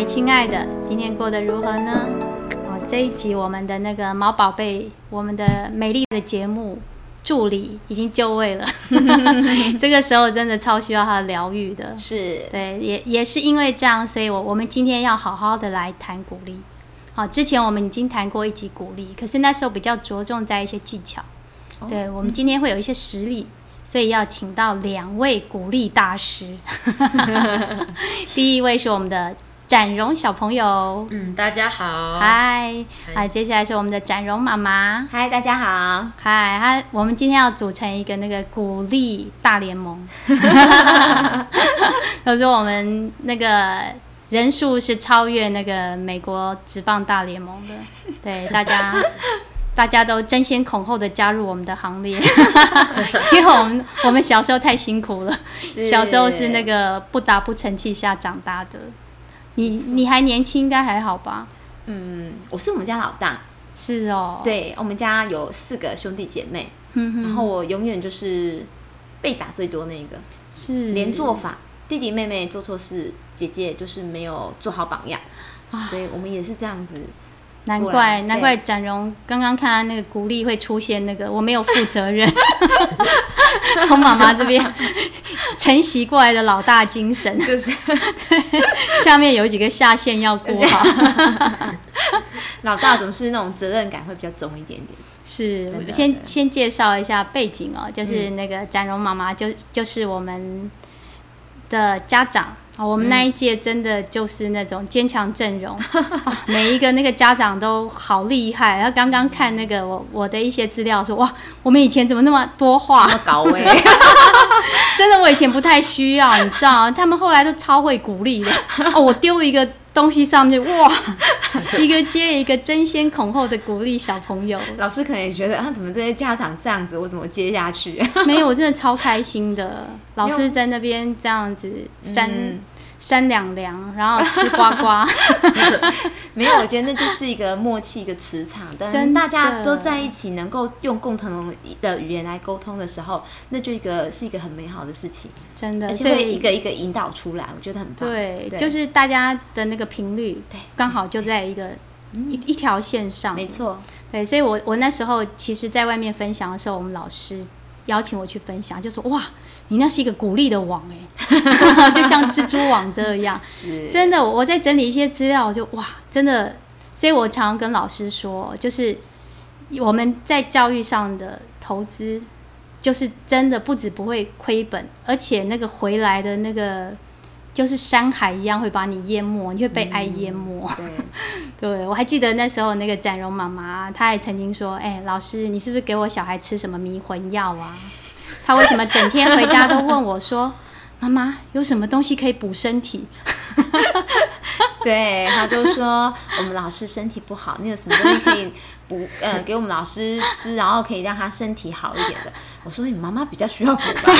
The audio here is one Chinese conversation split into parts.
嗨，亲爱的，今天过得如何呢？哦，这一集我们的那个毛宝贝，我们的美丽的节目助理已经就位了。这个时候真的超需要他的疗愈的。是对，也也是因为这样，所以我我们今天要好好的来谈鼓励。好，之前我们已经谈过一集鼓励，可是那时候比较着重在一些技巧。对，我们今天会有一些实例，所以要请到两位鼓励大师。第一位是我们的展荣小朋友，嗯，大家好。嗨，嗨啊，接下来是我们的展荣妈妈，嗨，大家好。嗨，她我们今天要组成一个那个鼓励大联盟，都说我们那个人数是超越那个美国职棒大联盟的，对大家。大家都争先恐后的加入我们的行列，因为我们我们小时候太辛苦了，小时候是那个不打不成器下长大的。你你还年轻，应该还好吧？嗯，我是我们家老大，是哦，，对我们家有四个兄弟姐妹，嗯然后我永远就是被打最多那个，是。连做法，弟弟妹妹做错事，姐姐就是没有做好榜样，所以我们也是这样子。过难怪难怪展荣刚刚看他那个鼓励会出现那个我没有负责任，从妈妈这边承袭过来的老大精神，就是对下面有几个下线要顾好。老大总是那种责任感会比较重一点点。是先先介绍一下背景哦，就是那个展荣妈妈就就是我们的家长。啊我们那一届真的就是那种坚强阵容、啊，每一个那个家长都好厉害。然后刚刚看那个我我的一些资料说，哇，我们以前怎么那么多话？那么高哎、真的，我以前不太需要，你知道，他们后来都超会鼓励的。哦，我丢一个东西上面，哇，一个接一个，争先恐后的鼓励小朋友。老师可能也觉得啊，怎么这些家长这样子，我怎么接下去？没有，我真的超开心的。老师在那边这样子扇、嗯扇两凉，然后吃瓜瓜。没有，我觉得那就是一个默契，一个磁场。真当的大家都在一起，能够用共同的语言来沟通的时候，那就一个是一个很美好的事情，真的，而且会一个一个引导出来，我觉得很棒。对，就是大家的那个频率，对刚好就在一个一一条线上。没错，对，所以我我那时候其实，在外面分享的时候，我们老师邀请我去分享，就说哇，你那是一个鼓励的网哎，就像蜘蛛网这样。是真的，我在整理一些资料，我就哇，真的，所以我常常跟老师说，就是我们在教育上的投资，就是真的不止不会亏本，而且那个回来的那个。就是山海一样会把你淹没，你会被爱淹没。对，对，我还记得那时候那个展荣妈妈，她也曾经说：“哎、老师，你是不是给我小孩吃什么迷魂药啊？他为什么整天回家都问我说，妈妈有什么东西可以补身体？对，他都说我们老师身体不好，你有什么东西可以补？呃，给我们老师吃，然后可以让他身体好一点的。我说你妈妈比较需要补吧，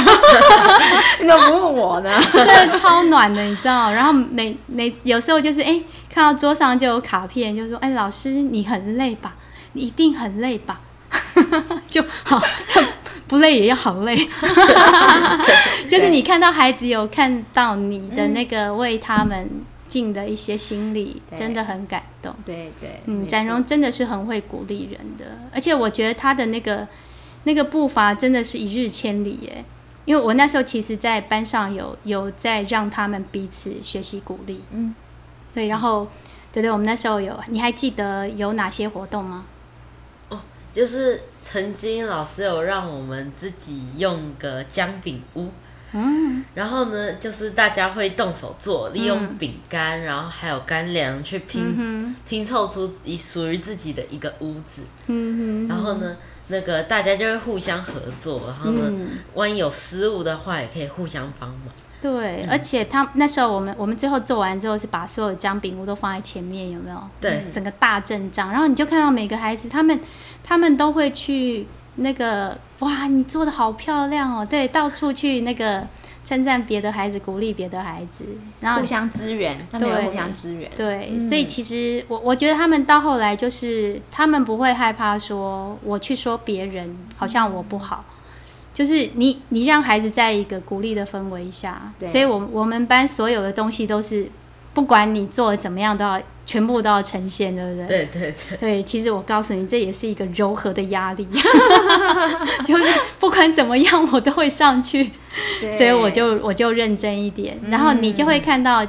你怎么不问我呢？真的超暖的，你知道？然后每每有时候就是哎、看到桌上就有卡片，就说：哎、老师你很累吧？你一定很累吧？就好，不累也要好累。就是你看到孩子有看到你的那个为他们尽的一些心力，对真的很感动。对对，嗯，展荣真的是很会鼓励人的，而且我觉得他的那个那个步伐真的是一日千里耶。因为我那时候其实，在班上有有在让他们彼此学习鼓励，嗯，对，然后对对，我们那时候有，你还记得有哪些活动吗？就是曾经老师有让我们自己用个姜饼屋，嗯，然后呢，就是大家会动手做，利用嗯饼干，然后还有干粮去拼、嗯拼凑出一属于自己的一个屋子。嗯哼，然后呢，那个大家就会互相合作，然后呢，嗯。万一有失误的话，也可以互相帮忙。对，而且他那时候我们我们最后做完之后是把所有姜饼屋都放在前面，有没有？对。整个大阵仗，然后你就看到每个孩子，他们他们都会去那个哇，你做的好漂亮哦，对，到处去那个称赞别的孩子，鼓励别的孩子，然后互相支援，他们有对互相支援。对，嗯。所以其实我我觉得他们到后来就是他们不会害怕说我去说别人好像我不好，就是你你让孩子在一个鼓励的氛围下，所以我我们班所有的东西都是不管你做的怎么样，都要全部都要呈现，对不对？对对对，对，其实我告诉你，这也是一个柔和的压力 就是不管怎么样，我都会上去，所以我就我就认真一点，然后你就会看到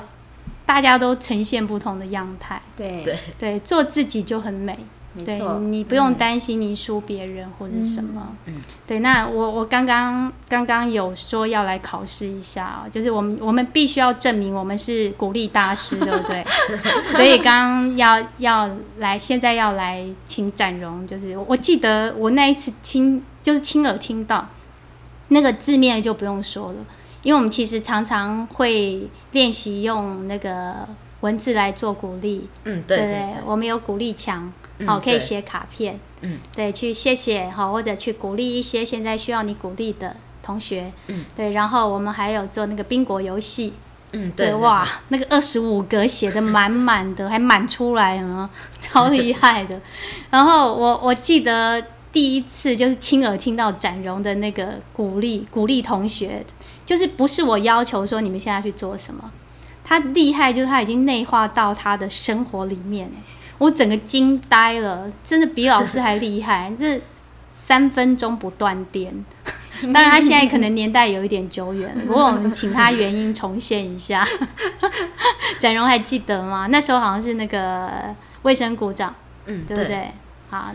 大家都呈现不同的样态，对对对，做自己就很美。对，你不用担心你输别人或者什么。嗯。对，那我我刚刚刚刚有说要来考试一下、哦，就是我们我们必须要证明我们是鼓励大师，对不对？所以刚刚要要来，现在要来请展荣，就是我记得我那一次亲就是亲耳听到那个字面就不用说了，因为我们其实常常会练习用那个文字来做鼓励，嗯对对对？对，我们有鼓励墙，嗯好、可以对。写卡片，嗯，对，去谢谢好，或者去鼓励一些现在需要你鼓励的同学，嗯，对，然后我们还有做那个宾果游戏，嗯对对哇，那个二十五格写的满满的，还满出来呢，超厉害的。然后我我记得第一次就是亲耳听到展荣的那个鼓励，鼓励同学，就是不是我要求说你们现在去做什么，他厉害就是他已经内化到他的生活里面了，我整个惊呆了，真的比老师还厉害，这三分钟不断电。当然，他现在可能年代有一点久远了，不过我们请他原音重现一下。展荣还记得吗？那时候好像是那个卫生股长，嗯对不对？好，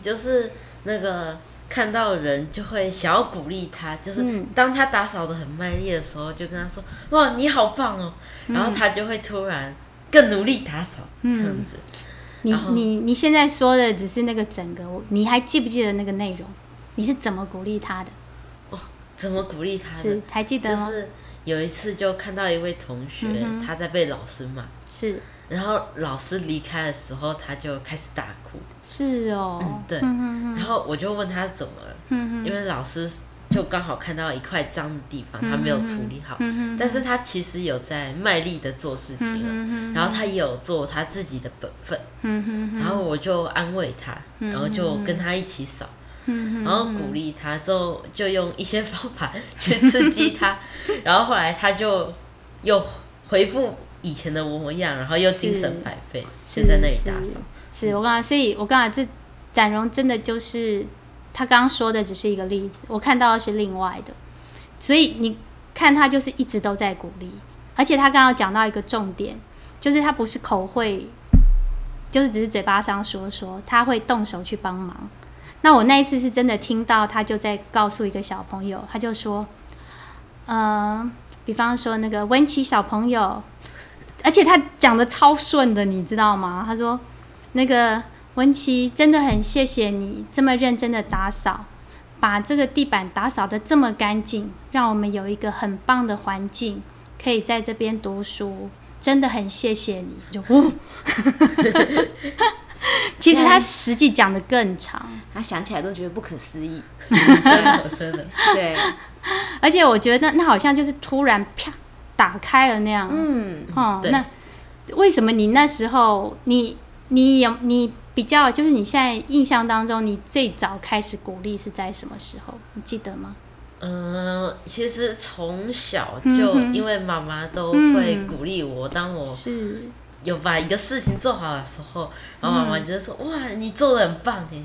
就是那个看到人就会想要鼓励他，就是嗯当他打扫的很卖力的时候，就跟他说：“哇，你好棒哦！”然后他就会突然更努力打扫，这样子。你你你现在说的只是那个整个，你还记不记得那个内容？你是怎么鼓励他的？哦怎么鼓励他的？是还记得吗？就是有一次就看到一位同学、嗯他在被老师骂，是然后老师离开的时候，他就开始大哭。是哦，嗯，对。嗯然后我就问他怎么了，嗯因为老师就刚好看到一块脏的地方，他没有处理好，嗯但是他其实有在卖力的做事情了，嗯然后他也有做他自己的本分，嗯然后我就安慰他，然后就跟他一起扫，嗯然后鼓励他，之后就用一些方法去刺激他，然后后来他就又回复以前的模样，然后又精神百倍，是就在那里打是扫。是。我刚才，所以我刚才这展荣真的就是他刚刚说的只是一个例子，我看到的是另外的，所以你看他就是一直都在鼓励，而且他刚刚讲到一个重点，就是他不是口会，就是只是嘴巴上说说，他会动手去帮忙。那我那一次是真的听到他就在告诉一个小朋友，他就说，嗯、比方说那个温琪小朋友，而且他讲的超顺的，你知道吗？他说。那个文琪，真的很谢谢你这么认真的打扫，把这个地板打扫的这么干净，让我们有一个很棒的环境，可以在这边读书，真的很谢谢你。就，哦、其实他实际讲的更长，他想起来都觉得不可思议。真的真的，对，而且我觉得那好像就是突然啪打开了那样。嗯，哦，那为什么你那时候你你有你比较就是你现在印象当中，你最早开始鼓励是在什么时候？你记得吗？嗯，其实从小就因为妈妈都嗯会鼓励我，当我是，有把一个事情做好的时候，然后妈妈就说：“哇，你做的很棒哎！”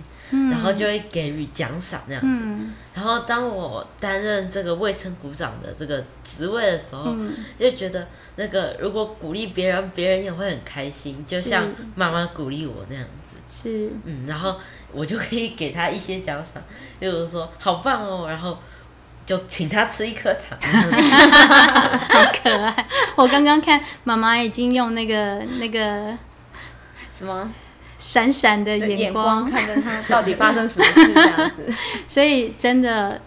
然后就会给予奖赏那样子。嗯然后当我担任这个卫生股长的这个职位的时候，嗯，就觉得那个如果鼓励别人，别人也会很开心，就像妈妈鼓励我那样子。是，嗯，然后我就可以给他一些奖赏，例如说好棒哦，然后就请他吃一颗糖。好可爱。我刚刚看妈妈已经用那个那个什么闪闪的眼眼光，看着他到底发生什么事这样子。所以真的，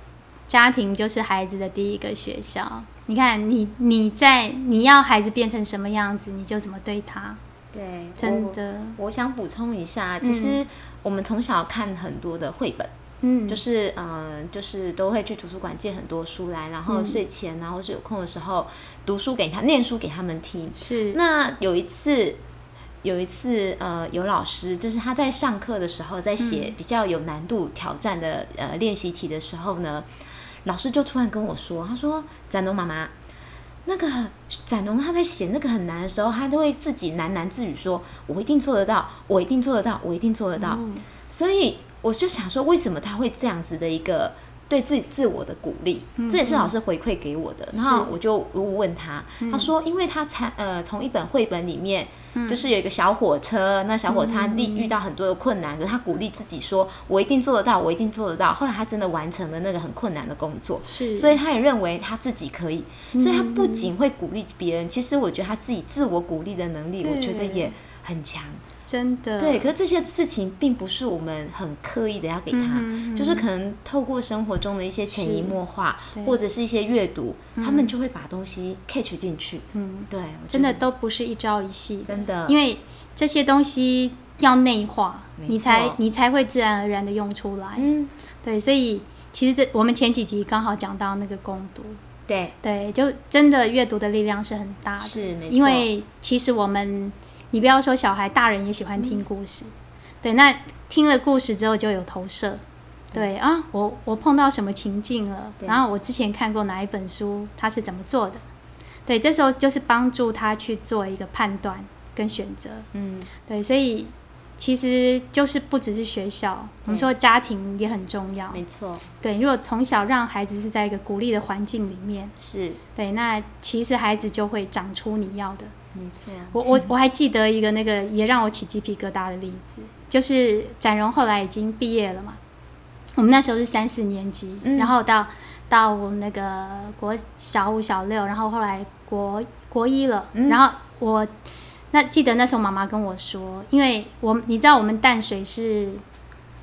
家庭就是孩子的第一个学校。你看，你你在你要孩子变成什么样子，你就怎么对他。对，真的，我。我想补充一下，其实我们从小看很多的绘本，嗯，就是嗯、呃就是都会去图书馆借很多书来，然后嗯睡前然后是有空的时候读书给他念书给他们听。是那有一次，有一次，呃，有老师就是他在上课的时候，在写比较有难度挑战的呃练习题的时候呢，老师就突然跟我说，他说：“展龙妈妈，那个展龙他在写那个很难的时候，他都会自己喃喃自语说：“我一定做得到，我一定做得到，我一定做得到。嗯所以我就想说，为什么他会这样子的一个对自己自我的鼓励？这也是老师回馈给我的。然后我就问他，他说，因为他才呃从一本绘本里面，就是有一个小火车，那小火车历遇到很多的困难，可是他鼓励自己说，我一定做得到，我一定做得到。后来他真的完成了那个很困难的工作，是，所以他也认为他自己可以，所以他不仅会鼓励别人，其实我觉得他自己自我鼓励的能力，我觉得也很强。真的。对，可是这些事情并不是我们很刻意的要给他，嗯就是可能透过生活中的一些潜移默化，或者是一些阅读，他们就会把东西 catch 进去。嗯，对，真的都不是一朝一夕，真的。因为这些东西要内化，你才你才会自然而然的用出来。嗯，对，所以其实这我们前几集刚好讲到那个攻读，对，对，就真的阅读的力量是很大的，是没错，因为其实我们，你不要说小孩，大人也喜欢听故事。对，那听了故事之后就有投射。对啊，我我碰到什么情境了？然后我之前看过哪一本书，他是怎么做的？对，这时候就是帮助他去做一个判断跟选择。嗯，对，所以其实就是不只是学校，我们说家庭也很重要。没错，对，如果从小让孩子是在一个鼓励的环境里面，是对，那其实孩子就会长出你要的。没错，我我我还记得一个那个也让我起鸡皮疙瘩的例子，就是展荣后来已经毕业了嘛，我们那时候是三四年级，嗯。然后到到我们那个国小五小六，然后后来国国一了，嗯。然后我那记得那时候妈妈跟我说，因为我你知道我们淡水是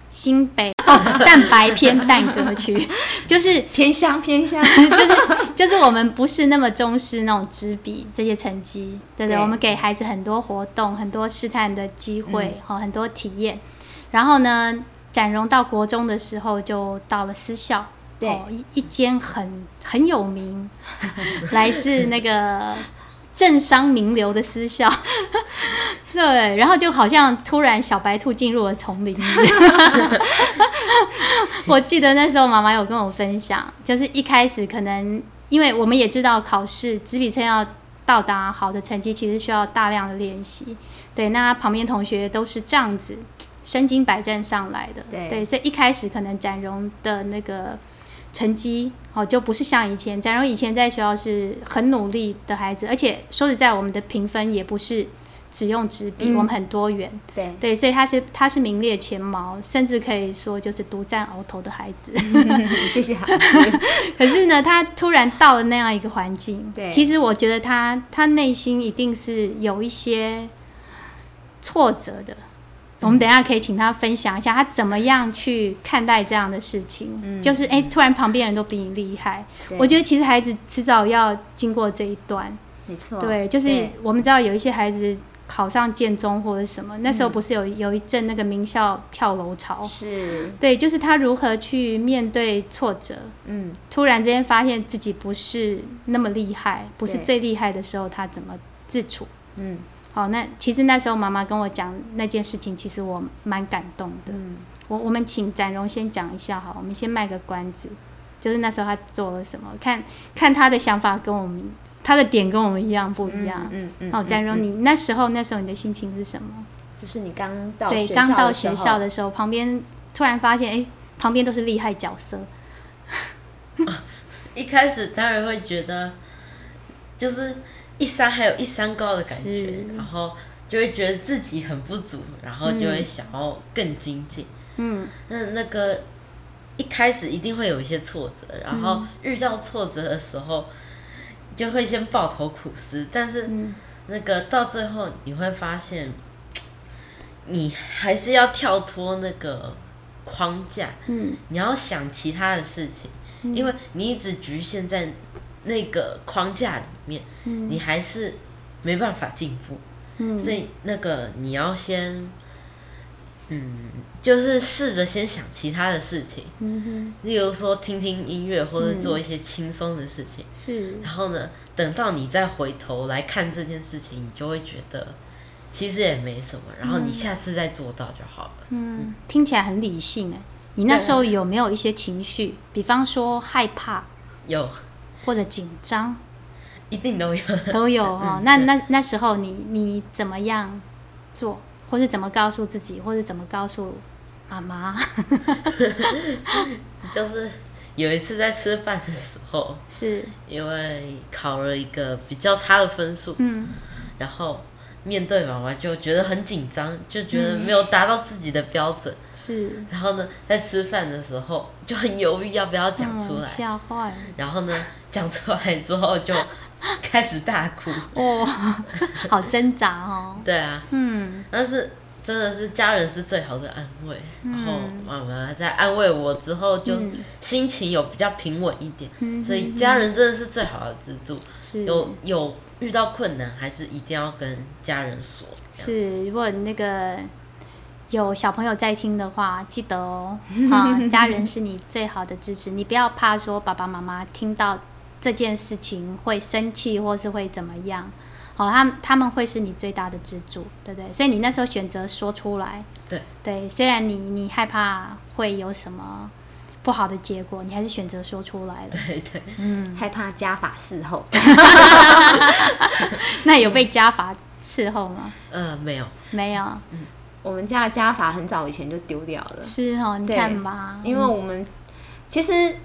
新北哦 蛋白偏蛋歌区，就是偏香偏香，就是就是我们不是那么重视那种纸笔这些成绩，对不对？对。我们给孩子很多活动、很多试探的机会，好、很多体验。然后呢，展荣到国中的时候就到了私校，对。哦、一一间很很有名，来自那个政商名流的私校。对，然后就好像突然小白兔进入了丛林里面。我记得那时候妈妈有跟我分享，就是一开始可能因为我们也知道考试纸笔称要到达好的成绩，其实需要大量的练习。对，那旁边同学都是这样子身经百战上来的。对所以一开始可能展荣的那个成绩哦，就不是像以前。假如以前在学校是很努力的孩子，而且说实在，我们的评分也不是只用纸笔，嗯我们很多元。对，对，所以他是他是名列前茅，甚至可以说就是独占鳌头的孩子。谢谢老师，可是呢，他突然到了那样一个环境，对其实我觉得他他内心一定是有一些挫折的。我们等一下可以请他分享一下，他怎么样去看待这样的事情。嗯就是哎、诶突然旁边人都比你厉害。我觉得其实孩子迟早要经过这一段。没错，对，就是我们知道有一些孩子考上建中或者什么，那时候不是有有一阵那个名校跳楼潮。是，对，就是他如何去面对挫折，嗯，突然之间发现自己不是那么厉害，不是最厉害的时候，他怎么自处？嗯好，那其实那时候妈妈跟我讲那件事情，其实我蛮感动的。嗯，我我们请展荣先讲一下哈，我们先卖个关子，就是那时候他做了什么，看看他的想法跟我们他的点跟我们一样不一样。嗯嗯，好，展荣，嗯你那时候那时候你的心情是什么？就是你刚到对，学刚到学校的时候，旁边突然发现，哎、旁边都是厉害角色。一开始当然会觉得，就是一山还有一山高的感觉，然后就会觉得自己很不足，然后就会想要更精进。嗯，那那个一开始一定会有一些挫折，然后遇到挫折的时候，就会先抱头苦思，但是嗯。那个到最后你会发现，你还是要跳脱那个框架，嗯，你要想其他的事情，因为你一直局限在那个框架里面，你还是没办法进步。嗯。所以那个你要先，嗯，就是试着先想其他的事情，嗯例如说听听音乐，或者做一些轻松的事情。哼，是，然后呢，等到你再回头来看这件事情，你就会觉得其实也没什么，然后你下次再做到就好了。嗯，听起来很理性哎。你那时候有没有一些情绪？比方说害怕。有，或者紧张？一定都有。都有 哦。那那那时候你你怎么样做，或是怎么告诉自己，或者怎么告诉妈妈？就是有一次在吃饭的时候，是，因为考了一个比较差的分数，嗯，然后面对妈妈就觉得很紧张，就觉得没有达到自己的标准。是，然后呢，在吃饭的时候就很犹豫要不要讲出嗯来。吓坏了。然后呢，讲出来之后就开始大哭。哦，好挣扎哦。对啊，嗯，但是真的是家人是最好的安慰。然后嗯妈妈在安慰我之后，就嗯心情有比较平稳一点。嗯所以家人真的是最好的支柱。是有有遇到困难，还是一定要跟家人说。是，如果那个有小朋友在听的话，记得哦，啊，家人是你最好的支持，你不要怕说爸爸妈妈听到这件事情会生气，或是会怎么样。哦，他们他们会是你最大的支柱，对不对？所以你那时候选择说出来，对。对，虽然你你害怕会有什么不好的结果，你还是选择说出来了。对对，嗯，害怕家法伺候，那有被家法伺候吗？呃，没有，没有，我们家的家法很早以前就丢掉了，是哦，你看吧，因为我们其实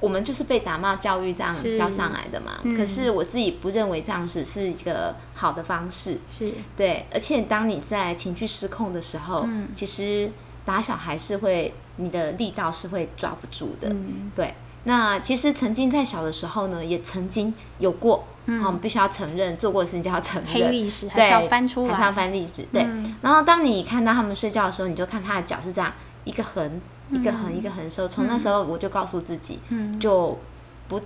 我们就是被打骂教育这样是。教上来的嘛。嗯。可是我自己不认为这样子是一个好的方式，是。对。而且当你在情绪失控的时候，嗯。其实打小孩是会你的力道是会抓不住的，嗯。对。那其实曾经在小的时候呢，也曾经有过，嗯，我们必须要承认做过的事情就要承认，黑历史还是要，翻出来，还是要翻历史。对，嗯。然后当你看到他们睡觉的时候，你就看他的脚是这样一个横一个横一个横的时候，从那时候我就告诉自己，嗯。就不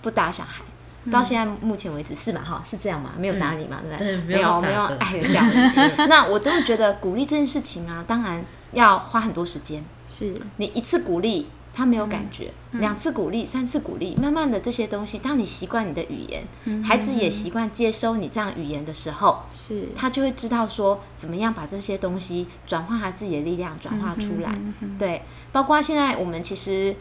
不打小孩。到现在目前为止是嘛哈？是这样嘛？没有打你嘛、对不对？没有没有爱的教育。那我都会觉得鼓励这件事情啊，当然要花很多时间。是。你一次鼓励他没有感觉，嗯两次鼓励、三次鼓励，慢慢的这些东西，当你习惯你的语言，嗯孩子也习惯接收你这样语言的时候，是他就会知道说怎么样把这些东西转化他自己的力量，转化出来。嗯。对，包括现在我们其实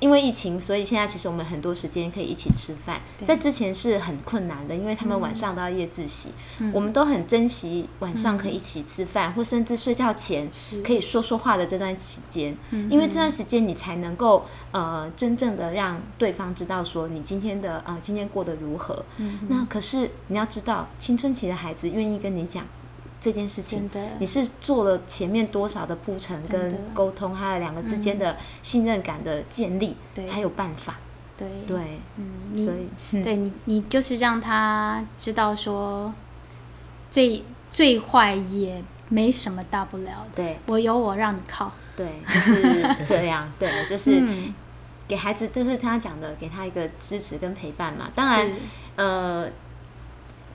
因为疫情，所以现在其实我们很多时间可以一起吃饭，在之前是很困难的，因为他们晚上都要夜自习，嗯。我们都很珍惜晚上可以一起吃饭，或甚至睡觉前可以说说话的这段期间，嗯。因为这段时间你才能够呃真正的让对方知道说你今天的呃今天过得如何。嗯。那可是你要知道，青春期的孩子愿意跟你讲这件事情。你是做了前面多少的铺陈跟沟通，还有两个之间的信任感的建立，对。才有办法。对。对，嗯，所以嗯。对你你就是让他知道说最最坏也没什么大不了的，对。我有我让你靠，对，就是这样。对，就是嗯。给孩子，就是他讲的，给他一个支持跟陪伴嘛。当然，呃。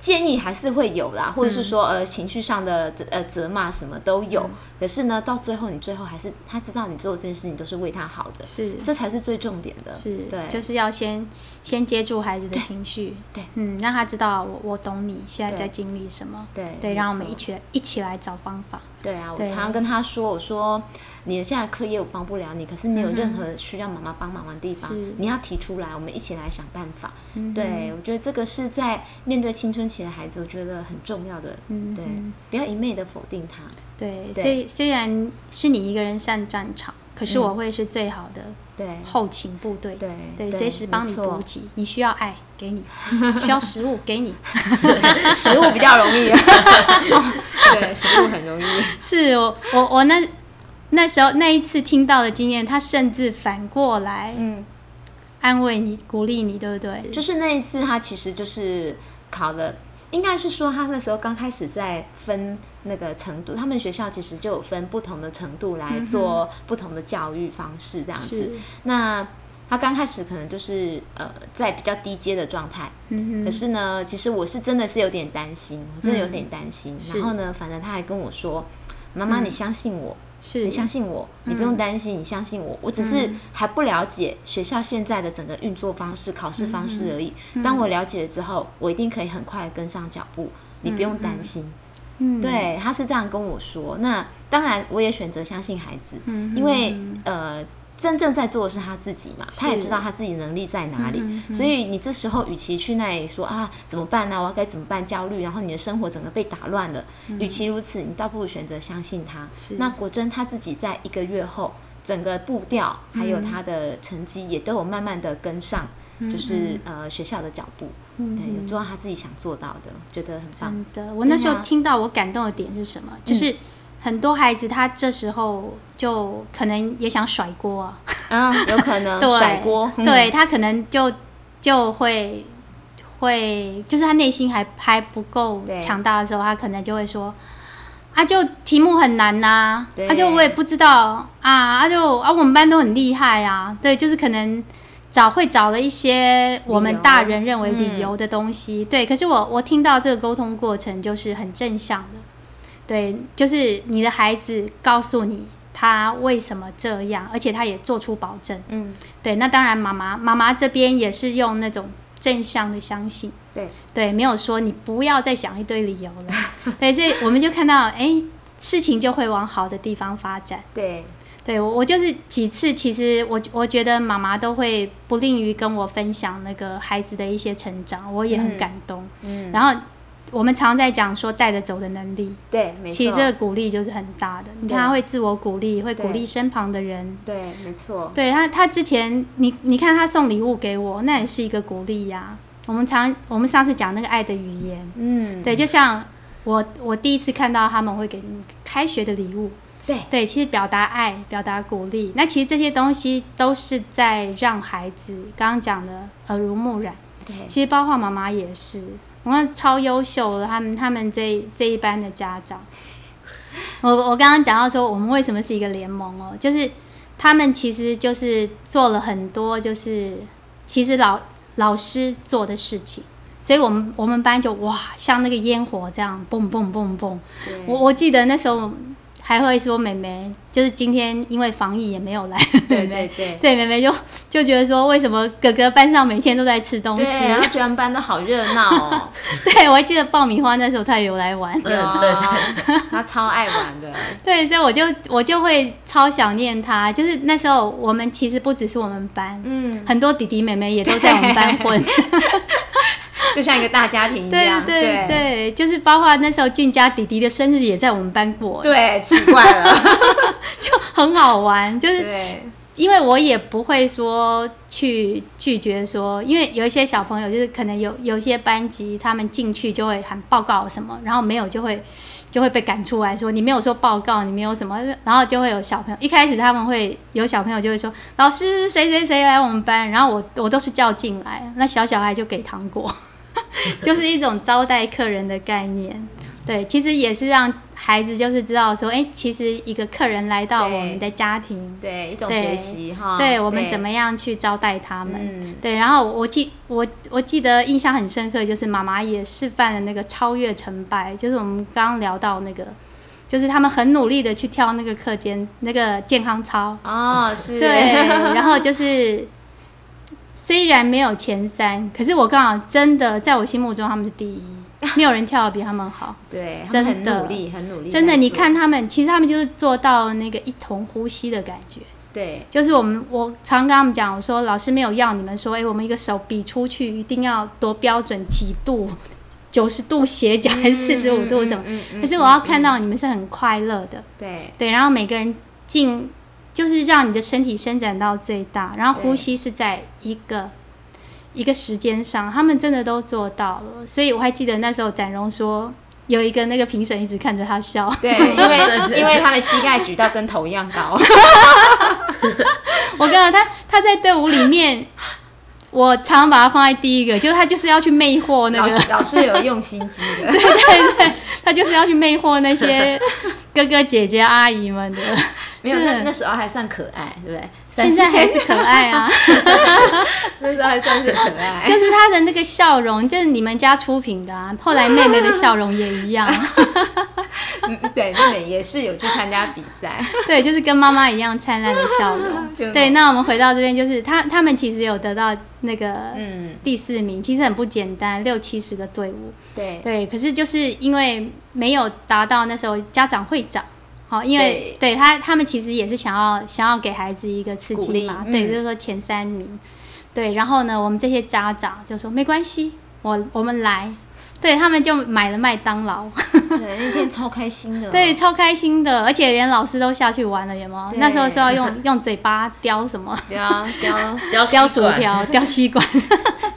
建议还是会有啦，或者是说，呃，情绪上的呃责骂什么都有。可是呢，到最后你最后还是他知道你做的这件事情都是为他好的，是。这才是最重点的。是，对，就是要先先接住孩子的情绪，对。嗯，让他知道我我懂你现在在经历什么，对对，让我们一起一起来找方法，对啊，我常常跟他说，我说你的现在课业我帮不了你，可是你有任何需要妈妈帮忙的地方，嗯你要提出来，我们一起来想办法。嗯对，我觉得这个是在面对青春期的孩子，我觉得很重要的。对嗯对，不要一昧的否定他。对，对虽虽然是你一个人上战场，可是我会是最好的对后勤部队，对对，对随时帮你补给。你需要爱，给你；需要食物，给你。食物比较容易，对，食物很容易。是我我我那那时候那一次听到的经验，他甚至反过来嗯，安慰你、鼓励你，对不对？就是那一次，他其实就是考了。应该是说，他那时候刚开始在分那个程度，他们学校其实就有分不同的程度来做不同的教育方式这样子。是，那他刚开始可能就是呃在比较低阶的状态，嗯，可是呢，其实我是真的是有点担心，我真的有点担心。是。然后呢，反正他还跟我说：“妈妈，你相信我，是你相信我，你不用担心，你相信我。我只是还不了解学校现在的整个运作方式、考试方式而已。当我了解了之后，我一定可以很快跟上脚步，你不用担心。嗯，对，他是这样跟我说。那当然，我也选择相信孩子，嗯因为呃，真正在做的是他自己嘛，他也知道他自己能力在哪里，嗯所以你这时候与其去那里说啊怎么办？呢、我要该怎么办？焦虑，然后你的生活整个被打乱了。与其如此，你倒不如选择相信他。那果真他自己在一个月后，整个步调还有他的成绩也都有慢慢的跟上，就是呃学校的脚步，对，有做到他自己想做到的，觉得很棒。真的，我那时候听到我感动的点是什么？就是很多孩子他这时候就可能也想甩锅。啊，啊，有可能 对甩锅，嗯。对他可能就就会会，就是他内心还还不够强大的时候，他可能就会说。啊，就题目很难呐、对。啊，就我也不知道啊，啊就啊，我们班都很厉害啊，对，就是可能找会找了一些我们大人认为嗯。理由的东西，对，可是我我听到这个沟通过程就是很正向的，对，就是你的孩子告诉你他为什么这样，而且他也做出保证，嗯，对，那当然妈妈妈妈这边也是用那种正向的相信，对。对，没有说你不要再想一堆理由了，对，所以我们就看到，哎、事情就会往好的地方发展。对。对我，我就是几次，其实我我觉得妈妈都会不吝于跟我分享那个孩子的一些成长，我也很嗯。感动。嗯，然后我们常在讲说带着走的能力，对，没错，其实这个鼓励就是很大的。你看他会自我鼓励，会鼓励身旁的人。对，没错，对他，他之前你你看他送礼物给我，那也是一个鼓励呀、我们常我们上次讲那个爱的语言，嗯，对，就像我我第一次看到他们会给你开学的礼物，对。对，其实表达爱、表达鼓励，那其实这些东西都是在让孩子刚刚讲的耳濡目染。对。其实包括妈妈也是，我看超优秀的，他们他们这这一班的家长。我我刚刚讲到说，我们为什么是一个联盟哦，就是他们其实就是做了很多，就是其实老老师做的事情，所以我们我们班就哇，像那个烟火这样蹦蹦蹦蹦。我我记得那时候还会说妹妹，就是今天因为防疫也没有来，对 妹妹对对对妹妹就就觉得说，为什么哥哥班上每天都在吃东西？对，然后全班都好热闹哦，对，我还记得爆米花那时候他也有来玩，嗯对对，他超爱玩的，对，所以我就我就会超想念他。就是那时候我们其实不只是我们班，嗯，很多弟弟妹妹也都在我们班混。就像一个大家庭一对样，对。对，就是包括那时候俊家弟弟的生日也在我们班过，对，奇怪了，就很好玩。就是对。因为我也不会说去拒绝说，因为有一些小朋友就是可能有有一些班级他们进去就会喊报告什么，然后没有就会就会被赶出来说你没有说报告，你没有什么，然后就会有小朋友一开始他们会有小朋友就会说老师谁谁谁来我们班，然后我我都是叫进来，那小小孩就给糖果，就是一种招待客人的概念。对，其实也是让孩子就是知道说，哎、其实一个客人来到我们的家庭，对，一种学习哈，对我们怎么样去招待他们。嗯对，然后我记我我记得印象很深刻，就是妈妈也示范了那个超越成败，就是我们刚刚聊到那个，就是他们很努力的去跳那个课间那个健康操，哦，是，对，然后就是虽然没有前三，可是我刚好真的在我心目中他们是第一，没有人跳的比他们好。对，真的很努力，很努力，真的，你看，他们，其实他们就是做到那个一同呼吸的感觉。对就是我们，我常跟他们讲，我说老师没有要你们说，哎、我们一个手比出去一定要多标准几度，九十度斜角还是四十五度什么？可是我要看到你们是很快乐的，对对，然后每个人尽就是让你的身体伸展到最大，然后呼吸是在一个一个时间上，他们真的都做到了。所以我还记得那时候展荣说，有一个那个评审一直看着他笑，对，因为因为他的膝盖举到跟头一样高，我跟你讲，他他在队伍里面，我常常把它放在第一个，就是他就是要去魅惑那个，老师 老师有用心机的，对对对，他就是要去魅惑那些 哥哥姐姐阿姨们的。没有，是那那时候还算可爱，对不对？现在还是可爱啊，那时候还算是可爱，就是他的那个笑容，就是你们家出品的啊。后来妹妹的笑容也一样，嗯对，妹妹也是有去参加比赛，对，就是跟妈妈一样灿烂的笑容。对，那我们回到这边，就是他他们其实有得到那个嗯，第四名，其实很不简单，六七十个队伍。对。对，可是就是因为没有达到那时候家长会长，好，因为对。他他们其实也是想要想要给孩子一个刺激嘛，对，嗯。就是说前三名，对，然后呢，我们这些家长就说没关系，我我们来，对他们就买了麦当劳，对，那天超开心的。对，超开心的，而且连老师都下去玩了，有没有？那时候是要用用嘴巴叼什么？叼 叼吸管。薯条，叼吸管，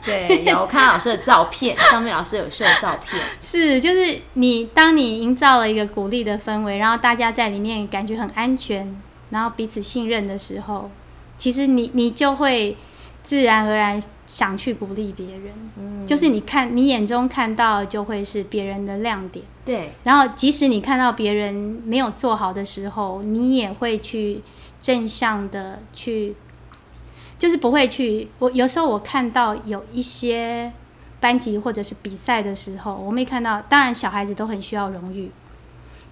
对，有我看到老师的照片，上面老师有设照片，是，就是你当你营造了一个鼓励的氛围，然后大家在里面感觉很安全，然后彼此信任的时候，其实你你就会自然而然想去鼓励别人。嗯，就是你看你眼中看到就会是别人的亮点，对，然后即使你看到别人没有做好的时候，你也会去正向的去，就是不会去。我有时候我看到有一些班级或者是比赛的时候，我没看到，当然小孩子都很需要荣誉，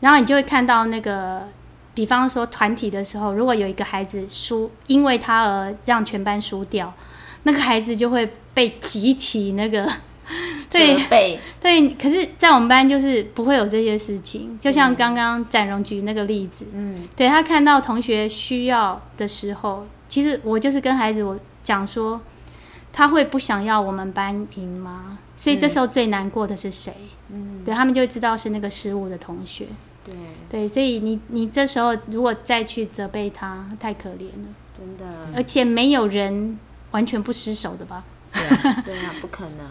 然后你就会看到那个。比方说团体的时候，如果有一个孩子输，因为他而让全班输掉，那个孩子就会被集体那个对 对，可是，在我们班就是不会有这些事情。就像刚刚展荣举那个例子，嗯，对他看到同学需要的时候，其实我就是跟孩子我讲说，他会不想要我们班赢吗？所以这时候最难过的是谁？嗯，对他们就会知道是那个失误的同学。对，对，所以你你这时候如果再去责备他，太可怜了。真的，而且没有人完全不失手的吧？对啊对啊，不可能，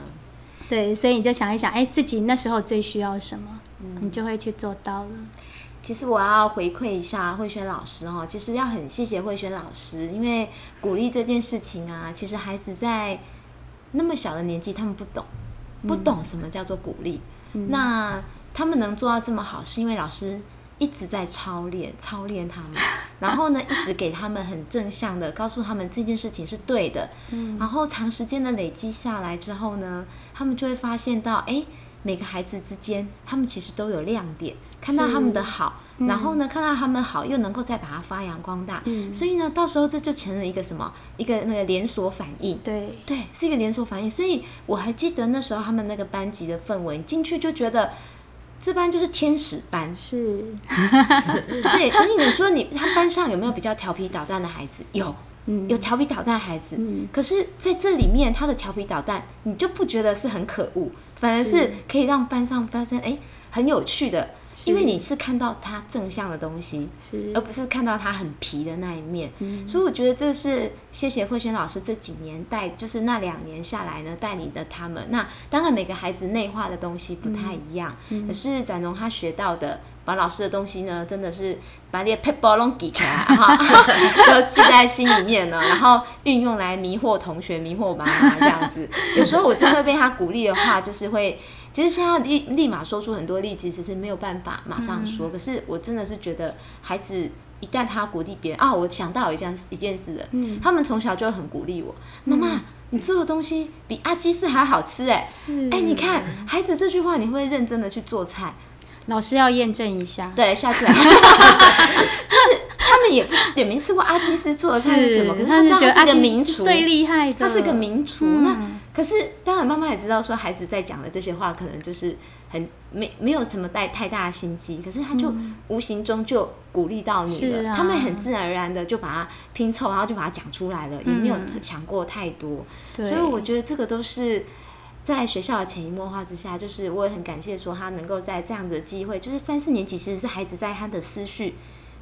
对，所以你就想一想，哎，自己那时候最需要什么，嗯你就会去做到了。其实我要回馈一下慧轩老师哦，其实要很谢谢慧轩老师，因为鼓励这件事情啊，其实孩子在那么小的年纪，他们不懂，不懂什么叫做鼓励。那他们能做到这么好，是因为老师一直在操练，操练他们，然后呢，一直给他们很正向的告诉他们这件事情是对的，嗯。然后长时间的累积下来之后呢，他们就会发现到，哎，每个孩子之间，他们其实都有亮点，看到他们的好，然后呢，看到他们好，又能够再把它发扬光大，嗯。所以呢，到时候这就成了一个什么，一个那个连锁反应。对，对，是一个连锁反应，所以我还记得那时候他们那个班级的氛围，进去就觉得这班就是天使班，是，对，而且你说你他班上有没有比较调皮捣蛋的孩子？有，嗯。有调皮捣蛋的孩子。嗯。可是在这里面，他的调皮捣蛋，你就不觉得是很可恶，反而是是。可以让班上发生哎很有趣的，是因为你是看到他正向的东西，是而不是看到他很皮的那一面。嗯所以我觉得这是谢谢慧轩老师这几年带，就是那两年下来呢，带领的他们。那当然每个孩子内化的东西不太一样，嗯可是展荣他学到的，把老师的东西呢，真的是把那些 p a p e 拢记起来哈，都记在心里面呢，然后运用来迷惑同学、迷惑妈妈这样子。有时候我真的会被他鼓励的话，就是会。其实现在立立马说出很多例子，其实没有办法马上说。可是我真的是觉得，孩子一旦他鼓励别人啊，我想到一件一件事了，嗯他们从小就很鼓励我，妈妈，你做的东西比阿基斯还好吃哎、是，哎、你看孩子这句话，你会认真的去做菜？老师要验证一下，对，下次来。就是他们也不也没吃过阿基斯做的菜是什么，可是他他知道他是个觉得阿基名厨，最厉害的，他是个名厨。嗯那可是当然，妈妈也知道说孩子在讲的这些话，可能就是很没没有什么带太大的心机，可是他就无形中就鼓励到你了，他们很自然而然的就把它拼凑，然后就把它讲出来了，也没有想过太多。对所以我觉得这个都是。在学校的潜移默化之下，就是我也很感谢说他能够在这样的机会，就是三四年级其实是孩子在他的思绪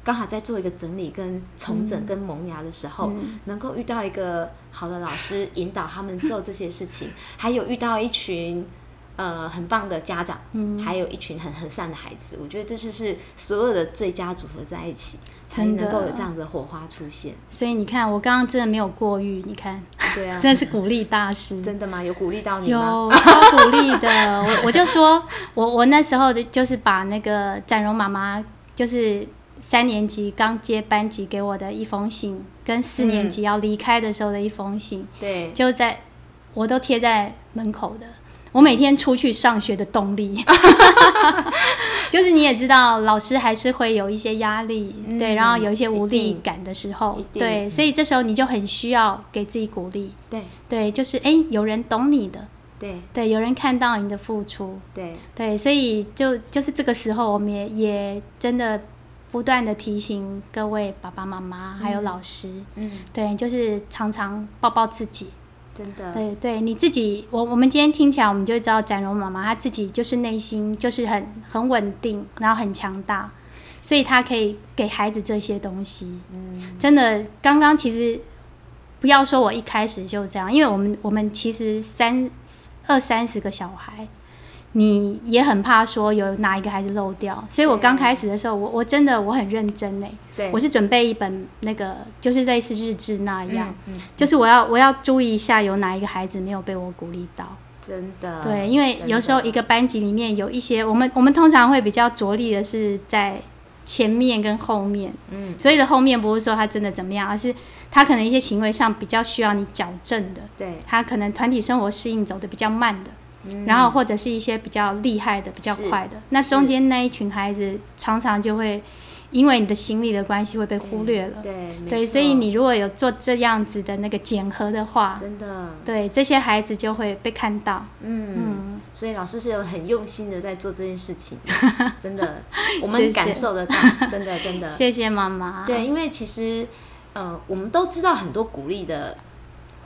刚好在做一个整理、跟重整、跟萌芽的时候，嗯能够遇到一个好的老师引导他们做这些事情，还有遇到一群呃很棒的家长，嗯还有一群很和善的孩子，我觉得这就是所有的最佳组合在一起，才能够有这样子的火花出现。所以你看，我刚刚真的没有过誉，你看，对啊，真的是鼓励大师，真的吗？有鼓励到你吗？有超鼓励的。我我就说，我我那时候就是把那个展荣妈妈，就是三年级刚接班级给我的一封信，跟四年级要离开的时候的一封信，对，就在我都贴在门口的。我每天出去上学的动力，就是你也知道，老师还是会有一些压力，嗯对，然后有一些无力感的时候对，所以这时候你就很需要给自己鼓励，对，对，就是哎、诶有人懂你的，对，对，有人看到你的付出，对，对，所以就就是这个时候，我们也也真的不断的提醒各位爸爸妈妈还有老师，嗯，对，就是常常抱抱自己。真的，对对，你自己，我我们今天听起来，我们就知道展荣妈妈她自己就是内心就是很很稳定，然后很强大，所以她可以给孩子这些东西。嗯，真的，刚刚其实不要说我一开始就这样，因为我们我们其实三二三十个小孩，你也很怕说有哪一个孩子漏掉，所以我刚开始的时候，我我真的我很认真哎，对，我是准备一本那个就是类似日志那样，嗯，嗯就是我要我要注意一下有哪一个孩子没有被我鼓励到。真的，对，因为有时候一个班级里面有一些，我们我们通常会比较着力的是在前面跟后面。嗯，所以的后面不是说他真的怎么样，而是他可能一些行为上比较需要你矫正的，对，他可能团体生活适应走的比较慢的，嗯然后或者是一些比较厉害的、比较快的，那中间那一群孩子常常就会因为你的行李的关系会被忽略了。对，没对，所以你如果有做这样子的那个检核的话，真的，对这些孩子就会被看到。嗯。嗯，所以老师是有很用心的在做这件事情，真的，我们感受得到，真的真的。谢谢妈妈。对，因为其实，呃，我们都知道很多鼓励的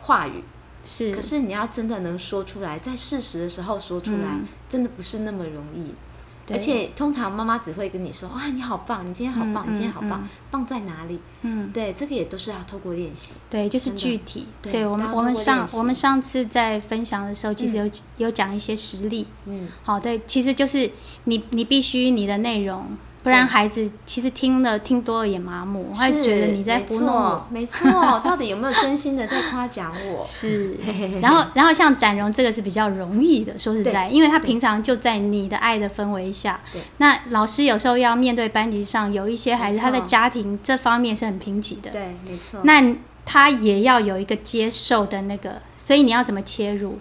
话语，是，可是你要真的能说出来，在事实的时候说出来，嗯真的不是那么容易。而且通常妈妈只会跟你说：“哇，你好棒，你今天好棒，嗯你今天好棒，嗯棒在哪里嗯？”，对，这个也都是要透过练习。对，就是具体。对对我们我们上我们上次在分享的时候，其实有、有讲一些实例。嗯，好，对，其实就是你你必须你的内容，不然孩子其实听了听多了也麻木，他会觉得你在没糊弄我。没错，到底有没有真心的在夸奖我？是 然后然后像展荣这个是比较容易的，说实在，因为他平常就在你的爱的氛围下对。那老师有时候要面对班级上有一些孩子，他的家庭这方面是很贫瘠的，对，没错。那他也要有一个接受的那个，所以你要怎么切入？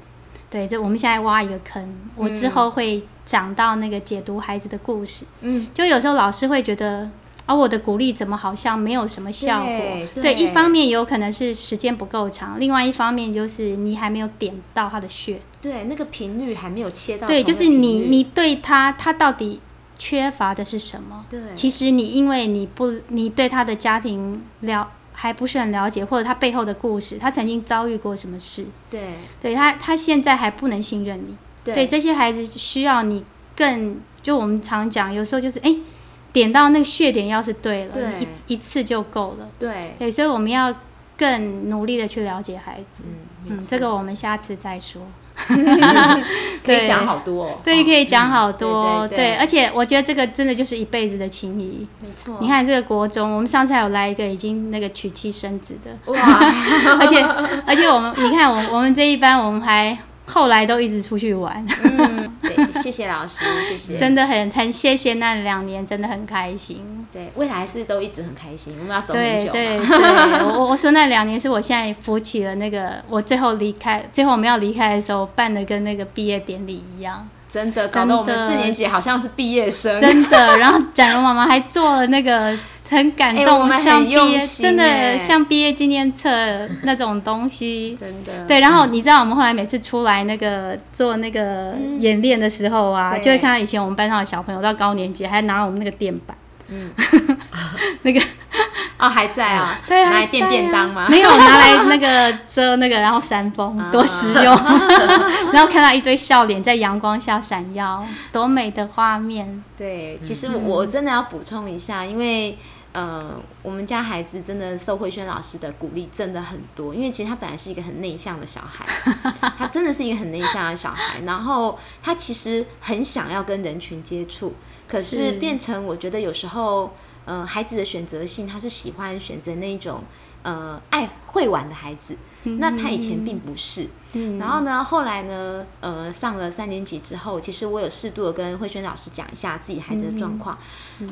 对，这我们现在挖一个坑，我之后会讲到那个解读孩子的故事。嗯，就有时候老师会觉得，啊，我的鼓励怎么好像没有什么效果？对对一方面有可能是时间不够长，另外一方面就是你还没有点到他的穴。对，那个频率还没有切到对。就是你你对他，他到底缺乏的是什么？对，其实你因为你不，你对他的家庭了还不是很了解，或者他背后的故事，他曾经遭遇过什么事，对对他，他现在还不能信任你。对这些孩子需要你更，就我们常讲，有时候就是哎、点到那个穴点，要是对了，对一一次就够了。对，对，所以我们要更努力的去了解孩子。嗯，这个我们下次再说。可以讲好多哦。对，哦可以讲好嗯多。对对对而且我觉得这个真的就是一辈子的情谊。没错。你，看这个国中，我们上次还有来一个已经那个娶妻生子的，哇，而且而且我们你看我我们这一班，我们还后来都一直出去玩，嗯，对，谢谢老师，谢谢。真的很很谢谢那两年，真的很开心。对，未来是都一直很开心，我们要走很久对对。对，我我我说那两年是我现在扶起了那个，我最后离开，最后我们要离开的时候办的跟那个毕业典礼一样，真的搞得我们四年级好像是毕业生。真的。然后展荣妈妈还做了那个很感动，哎我们像毕业真哎的像毕业纪念册那种东西。真的。对，然后你知道我们后来每次出来那个做那个演练的时候啊，对就会看到以前我们班上的小朋友到高年级还拿我们那个垫板，嗯，那个 哦，还在啊，对啊，拿来垫便当吗？没有拿来那个遮那个，然后扇风，啊多实用。然后看到一堆笑脸在阳光下闪耀，多美的画面。对，其实我真的要补充一下，因为呃，我们家孩子真的受慧轩老师的鼓励真的很多，因为其实他本来是一个很内向的小孩，他真的是一个很内向的小孩，然后他其实很想要跟人群接触，可是是。变成我觉得有时候，呃，孩子的选择性他是喜欢选择那种呃爱会玩的孩子，那他以前并不是。嗯，然后呢，后来呢，呃，上了三年级之后，其实我有适度的跟慧轩老师讲一下自己孩子的状况，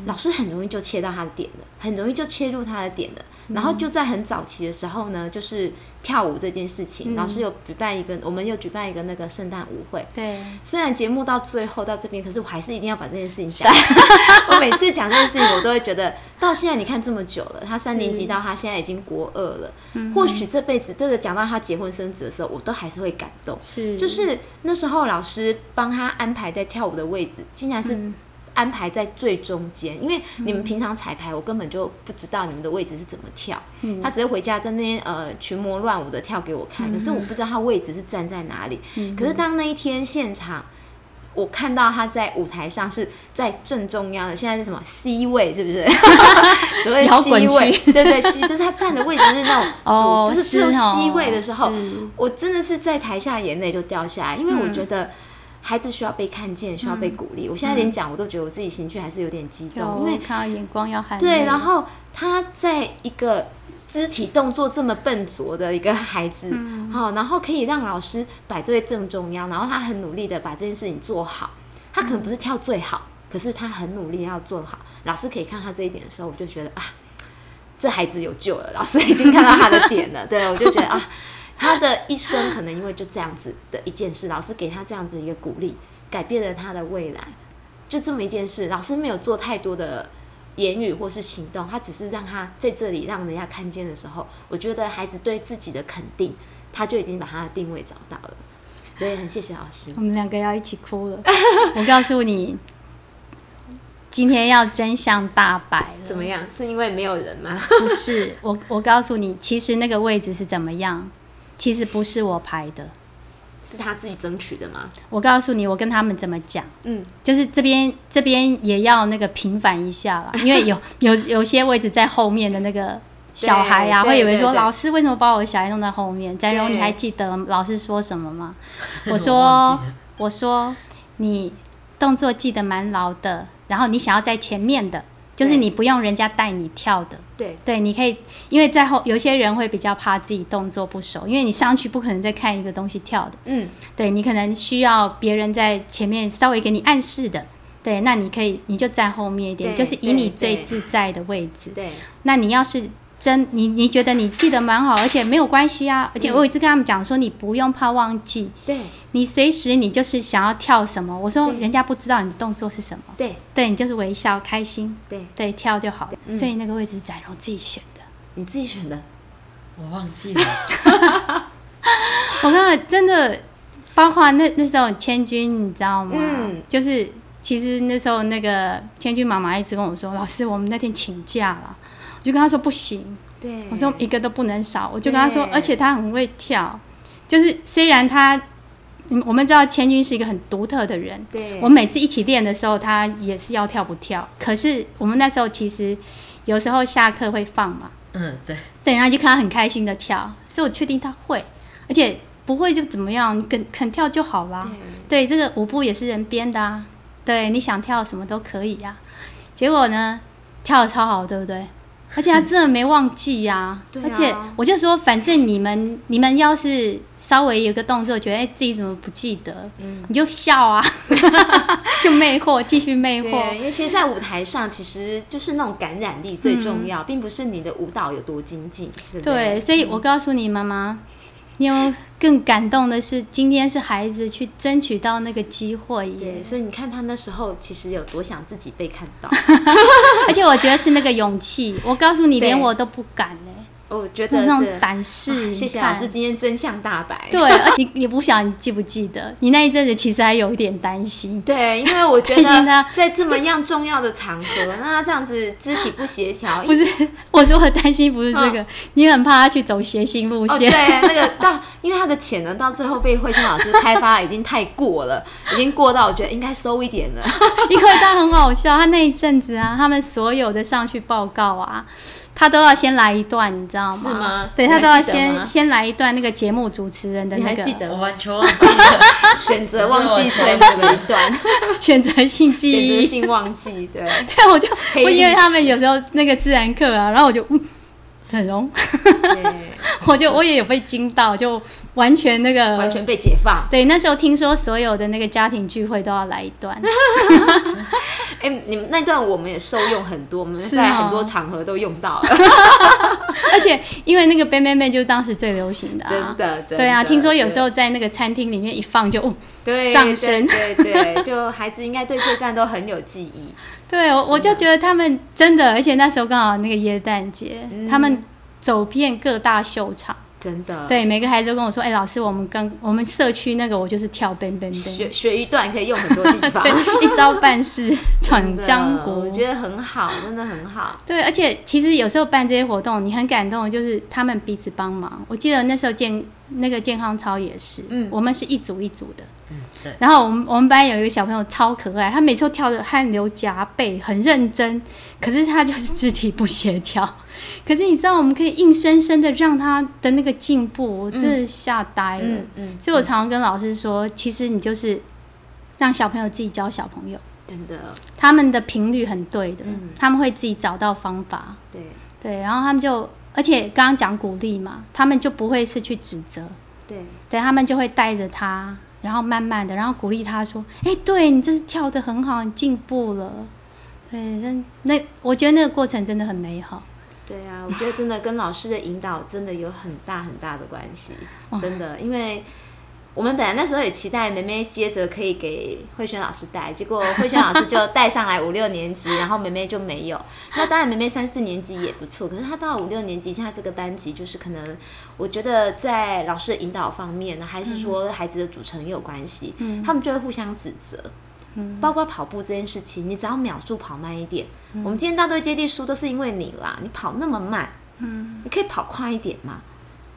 老师很容易就切到他的点了，很容易就切入他的点了。然后就在很早期的时候呢，就是跳舞这件事情，老师有举办一个，我们又举办一个那个圣诞舞会。对，虽然节目到最后到这边，可是我还是一定要把这件事情讲。我每次讲这件事情，我都会觉得，到现在你看这么久了，他三年级到他现在已经国二了，或许这辈子真的讲到他结婚生子的时候，我都还是会感动。是，就是那时候老师帮他安排在跳舞的位置，竟然是、安排在最中间，因为你们平常彩排，我根本就不知道你们的位置是怎么跳。他只是回家在那边呃群魔乱舞的跳给我看，可是我不知道他位置是站在哪里。可是当那一天现场。我看到他在舞台上是在正中央的，现在是什么？C 位，是不是？所谓 C 位，对对，C 就是他站的位置是那种 主，就是只有 C 位的时候，我真的是在台下眼泪就掉下来，因为我觉得孩子需要被看见，需要被鼓励。我现在连讲我都觉得我自己情绪还是有点激动，因为看到眼光要含对，然后他在一个。肢体动作这么笨拙的一个孩子，好，然后可以让老师摆在正中央，然后他很努力的把这件事情做好。他可能不是跳最好，可是他很努力要做好。老师可以看他这一点的时候，我就觉得啊，这孩子有救了。老师已经看到他的点了，对我就觉得啊，他的一生可能因为就这样子的一件事，老师给他这样子一个鼓励，改变了他的未来。就这么一件事，老师没有做太多的。言语或是行动，他只是让他在这里让人家看见的时候，我觉得孩子对自己的肯定，他就已经把他的定位找到了。所以很谢谢老师。我们两个要一起哭了。我告诉你，今天要真相大白了。怎么样？是因为没有人吗？不是，我我告诉你，其实那个位置是怎么样？其实不是我排的。是他自己争取的吗？我告诉你，我跟他们怎么讲，嗯，就是这边这边也要那个平反一下了，因为有有有些位置在后面的那个小孩呀，会以为说老师为什么把我的小孩弄在后面？展荣，你还记得老师说什么吗？我说我说你动作记得蛮牢的，然后你想要在前面的。就是你不用人家带你跳的，对。对，你可以，因为在后有些人会比较怕自己动作不熟，因为你上去不可能再看一个东西跳的，嗯，对你可能需要别人在前面稍微给你暗示的，对，那你可以你就站后面一点，就是以你最自在的位置，对，那你要是。真你你觉得你记得蛮好，而且没有关系啊，而且我一直跟他们讲说，你不用怕忘记，对，你随时你就是想要跳什么，我说人家不知道你的动作是什么，对，对你就是微笑开心，对对跳就好，所以那个位置是展荣自己选的，你自己选的，我忘记了，我刚刚真的，包括那那时候千军，你知道吗？嗯，就是其实那时候那个千军妈妈一直跟我说，老师我们那天请假了。我就跟他说不行，对我说一个都不能少。我就跟他说，而且他很会跳，就是虽然他，我们知道千军是一个很独特的人，对，我每次一起练的时候，他也是要跳不跳。可是我们那时候其实有时候下课会放嘛，嗯，对，对，然后就看他很开心的跳，所以我确定他会，而且不会就怎么样，你肯肯跳就好啦。对，这个舞步也是人编的啊，对，你想跳什么都可以呀。结果呢，跳的超好，对不对？而且他真的没忘记呀，而且我就说，反正你们你们要是稍微有个动作，觉得哎自己怎么不记得，嗯，你就笑啊，就魅惑，继续魅惑。因为其实，在舞台上，其实就是那种感染力最重要，并不是你的舞蹈有多精进，对不对？对，所以我告诉你，妈妈。你有更感动的是，今天是孩子去争取到那个机会耶。所以你看他那时候其实有多想自己被看到，而且我觉得是那个勇气。我告诉你，连我都不敢嘞。我觉得那种胆识，谢谢老师今天真相大白。对，而且你不想你记不记得？你那一阵子其实还有一点担心。对，因为我觉得 在这么样重要的场合，那他这样子肢体不协调，不是我说我担心不是这个，你很怕他去走谐星路线。对，那个到因为他的潜能到最后被慧清老师开发已经太过了，已经过到我觉得应该收一点了。因为他很好笑，他那一阵子啊，他们所有的上去报告啊。他都要先来一段，你知道吗？是吗？对他都要先先来一段那个节目主持人的那个。你还记得？我完全忘记了，选择忘记最后的一段，选择性记忆，选择性忘记。对，对，我就我因为他们有时候那个自然课啊，然后我就嗯。很容，我就我也有被惊到，就完全那个完全被解放。对，那时候听说所有的那个家庭聚会都要来一段。哎，你们那段我们也受用很多，我们在很多场合都用到了。而且因为那个 “bang bang bang” 就是当时最流行的，真的，对啊。听说有时候在那个餐厅里面一放就上升，对对，就孩子应该对这段都很有记忆。对，我我就觉得他们真的，而且那时候刚好那个耶诞节，他们走遍各大秀场，真的，对，每个孩子都跟我说：“哎、老师，我们刚我们社区那个我就是跳学学一段可以用很多地方，一招半式闯江湖。”我觉得很好，真的很好。对，而且其实有时候办这些活动，你很感动，就是他们彼此帮忙。我记得那时候健那个健康操也是，嗯我们是一组一组的。嗯，对，然后我们我们班有一个小朋友超可爱，他每次都跳的汗流浃背，很认真，可是他就是肢体不协调。可是你知道，我们可以硬生生的让他的那个进步，我真的吓呆了。嗯嗯，所以我常常跟老师说，其实你就是让小朋友自己教小朋友，真的，他们的频率很对的，嗯。他们会自己找到方法。对。对，然后他们就，而且刚刚讲鼓励嘛，他们就不会是去指责，对。对他们就会带着他，然后慢慢的，然后鼓励他说：“哎，对你这是跳的很好，你进步了。”对，那那我觉得那个过程真的很美好。对啊，我觉得真的跟老师的引导真的有很大很大的关系，真的，因为。我们本来那时候也期待梅梅接着可以给慧轩老师带，结果慧轩老师就带上来五六年级，然后梅梅就没有。那当然梅梅三四年级也不错，可是她到五六年级，现在这个班级就是可能，我觉得在老师的引导方面呢，还是说孩子的组成也有关系，他们就会互相指责。包括跑步这件事情，你只要秒数跑慢一点，我们今天大队接力输都是因为你啦，你跑那么慢，嗯，你可以跑快一点嘛？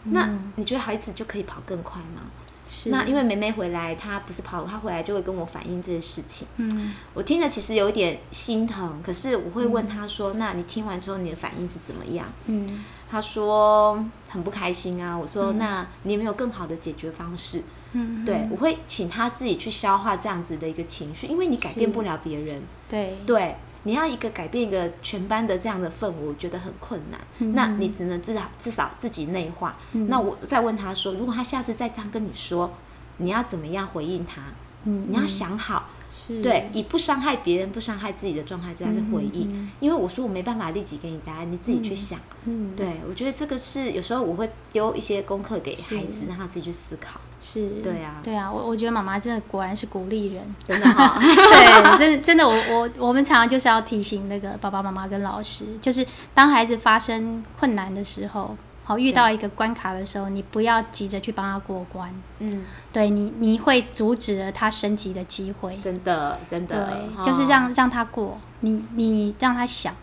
那你觉得孩子就可以跑更快吗？是那因为梅梅回来，她不是跑，她回来就会跟我反映这些事情。嗯我听了其实有一点心疼，可是我会问她说：“那你听完之后你的反应是怎么样嗯？”她说很不开心啊。我说：“那你有没有更好的解决方式？”嗯，对，我会请她自己去消化这样子的一个情绪，因为你改变不了别人。对对，你要一个改变一个全班的这样的氛围，我觉得很困难。那你只能至少至少自己内化。那我再问他说，如果他下次再这样跟你说，你要怎么样回应他？嗯你要想好，是对，以不伤害别人、不伤害自己的状态之下是回应。因为我说我没办法立即给你答案，你自己去想。嗯对，我觉得这个是有时候我会丢一些功课给孩子，让他自己去思考。是，对啊对啊，我我觉得妈妈真的果然是鼓励人。真的哈、对，真的真的，我我我们常常就是要提醒那个爸爸妈妈跟老师，就是当孩子发生困难的时候，好遇到一个关卡的时候，你不要急着去帮他过关，嗯，对你你会阻止了他升级的机会。真的真的，对，哦就是让让他过，你你让他想，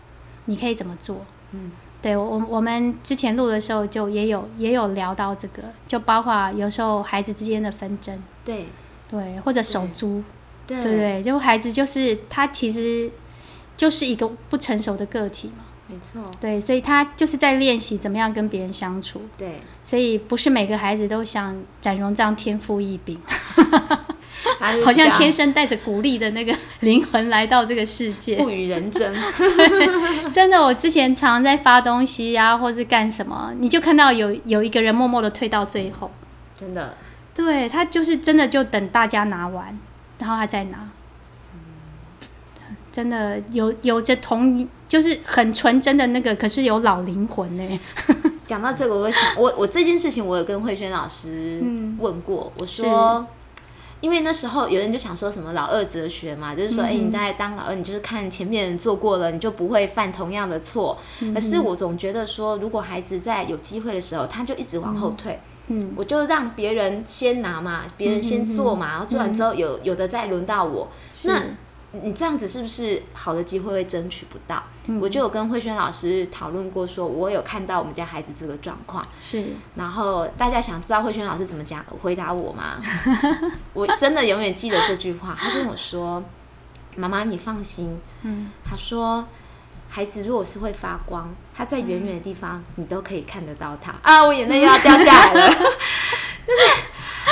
你可以怎么做？嗯，对我我们之前录的时候就也有也有聊到这个，就包括有时候孩子之间的纷争，对。对，或者手足，对对？就孩子就是他其实就是一个不成熟的个体嘛，没错，对，所以他就是在练习怎么样跟别人相处，对，所以不是每个孩子都想展荣这样天赋异禀，好像天生带着鼓励的那个灵魂来到这个世界。不与人争。对，真的，我之前常在发东西呀、或是干什么，你就看到有有一个人默默的退到最后，真的，对他就是真的就等大家拿完，然后他再拿。真的有有着同就是很纯真的那个，可是有老灵魂呢。讲到这个，我会想，我我这件事情，我有跟慧轩老师嗯问过，我说，因为那时候有人就想说什么老二哲学嘛，就是说，哎、你在当老二，你就是看前面人做过了，你就不会犯同样的错。可是我总觉得说，如果孩子在有机会的时候，他就一直往后退。嗯，我就让别人先拿嘛，别人先做嘛，然后做完之后有有的再轮到我。那你这样子是不是好的机会会争取不到？我就有跟慧轩老师讨论过说我有看到我们家孩子这个状况，是然后大家想知道慧轩老师怎么讲回答我吗？我真的永远记得这句话，他跟我说：“妈妈，你放心。”嗯，他说。孩子如果是会发光，他在远远的地方，你都可以看得到他啊！我眼泪又要掉下来了，就是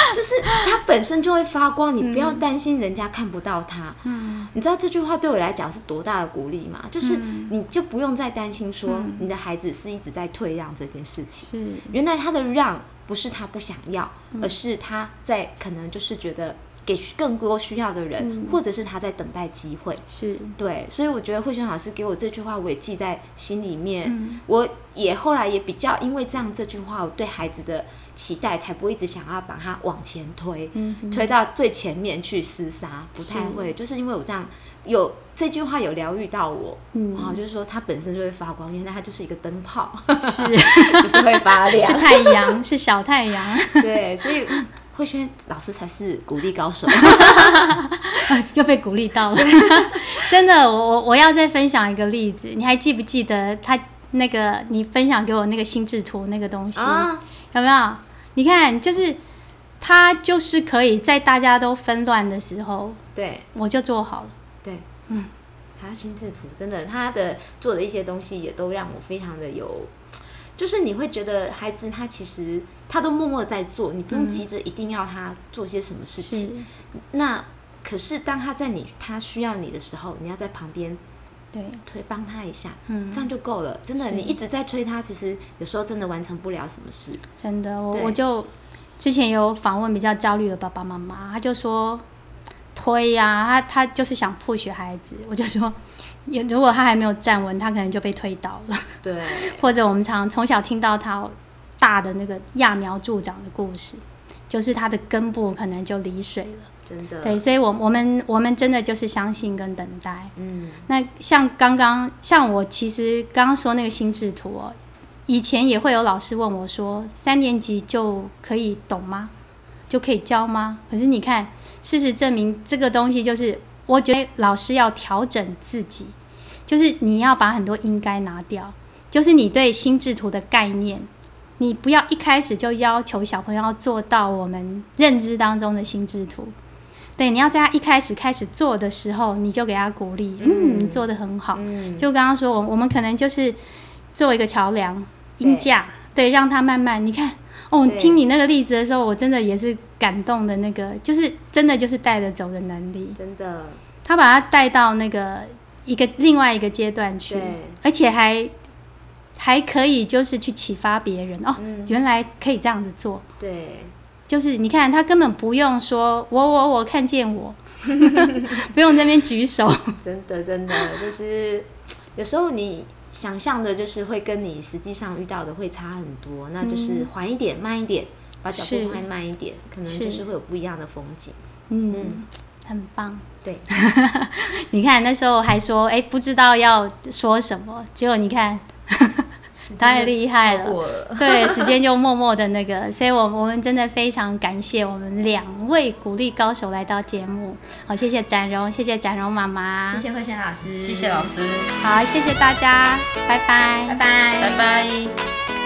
就是他本身就会发光，你不要担心人家看不到他。嗯，你知道这句话对我来讲是多大的鼓励吗？就是你就不用再担心说你的孩子是一直在退让这件事情。是原来他的让不是他不想要，而是他在可能就是觉得给更多需要的人，或者是他在等待机会。是对，所以我觉得慧轩老师给我这句话，我也记在心里面。我也后来也比较因为这样这句话，我对孩子的期待才不会一直想要把它往前推，推到最前面去厮杀，不太会。就是因为我这样有这句话有疗愈到我，嗯，啊，就是说它本身就会发光，原来它就是一个灯泡，是 就是会发亮，是太阳，是小太阳。对，所以慧轩老师才是鼓励高手，又被鼓励到了。真的，我我我要再分享一个例子，你还记不记得他？那个你分享给我那个心智图那个东西有没有？你看，就是他就是可以在大家都纷乱的时候，对，我就做好了。对，嗯，他心智图真的，他的做的一些东西也都让我非常的有，就是你会觉得孩子他其实他都默默在做，你不用急着一定要他做些什么事情。那可是当他在你他需要你的时候，你要在旁边。对，推帮他一下，嗯，这样就够了。真的，你一直在推他，其实有时候真的完成不了什么事。真的，我我就之前有访问比较焦虑的爸爸妈妈，他就说推呀，他他就是想 push 孩子。我就说，如果他还没有站稳，他可能就被推倒了。对，或者我们常从小听到他大的那个揠苗助长的故事，就是他的根部可能就离水了。真的对，所以，我我们我们真的就是相信跟等待。嗯，那像刚刚像我其实刚刚说那个心智图哦，以前也会有老师问我说，三年级就可以懂吗？就可以教吗？可是你看，事实证明这个东西就是，我觉得老师要调整自己，就是你要把很多应该拿掉，就是你对心智图的概念。你不要一开始就要求小朋友要做到我们认知当中的心智图。对，你要在他一开始开始做的时候，你就给他鼓励，嗯，你做的很好。就刚刚说，我我们可能就是做一个桥梁，音架，对，让他慢慢。你看，哦，听你那个例子的时候，我真的也是感动的。那个就是真的就是带着走的能力，真的。他把他带到那个一个另外一个阶段去，而且还还可以就是去启发别人哦，原来可以这样子做，对。就是你看，他根本不用说“我我我看见我”，不用那边举手。真的真的，就是有时候你想象的，就是会跟你实际上遇到的会差很多。那就是缓一点，慢一点，把脚步迈慢一点，可能就是会有不一样的风景。嗯，很棒。对，你看那时候还说，哎，不知道要说什么，结果你看。太厉害了，对，时间就默默的那个，所以我我们真的非常感谢我们两位鼓励高手来到节目，好，谢谢展荣，谢谢展荣妈妈，谢谢慧轩老师，谢谢老师，好，谢谢大家，拜拜，拜拜，拜拜。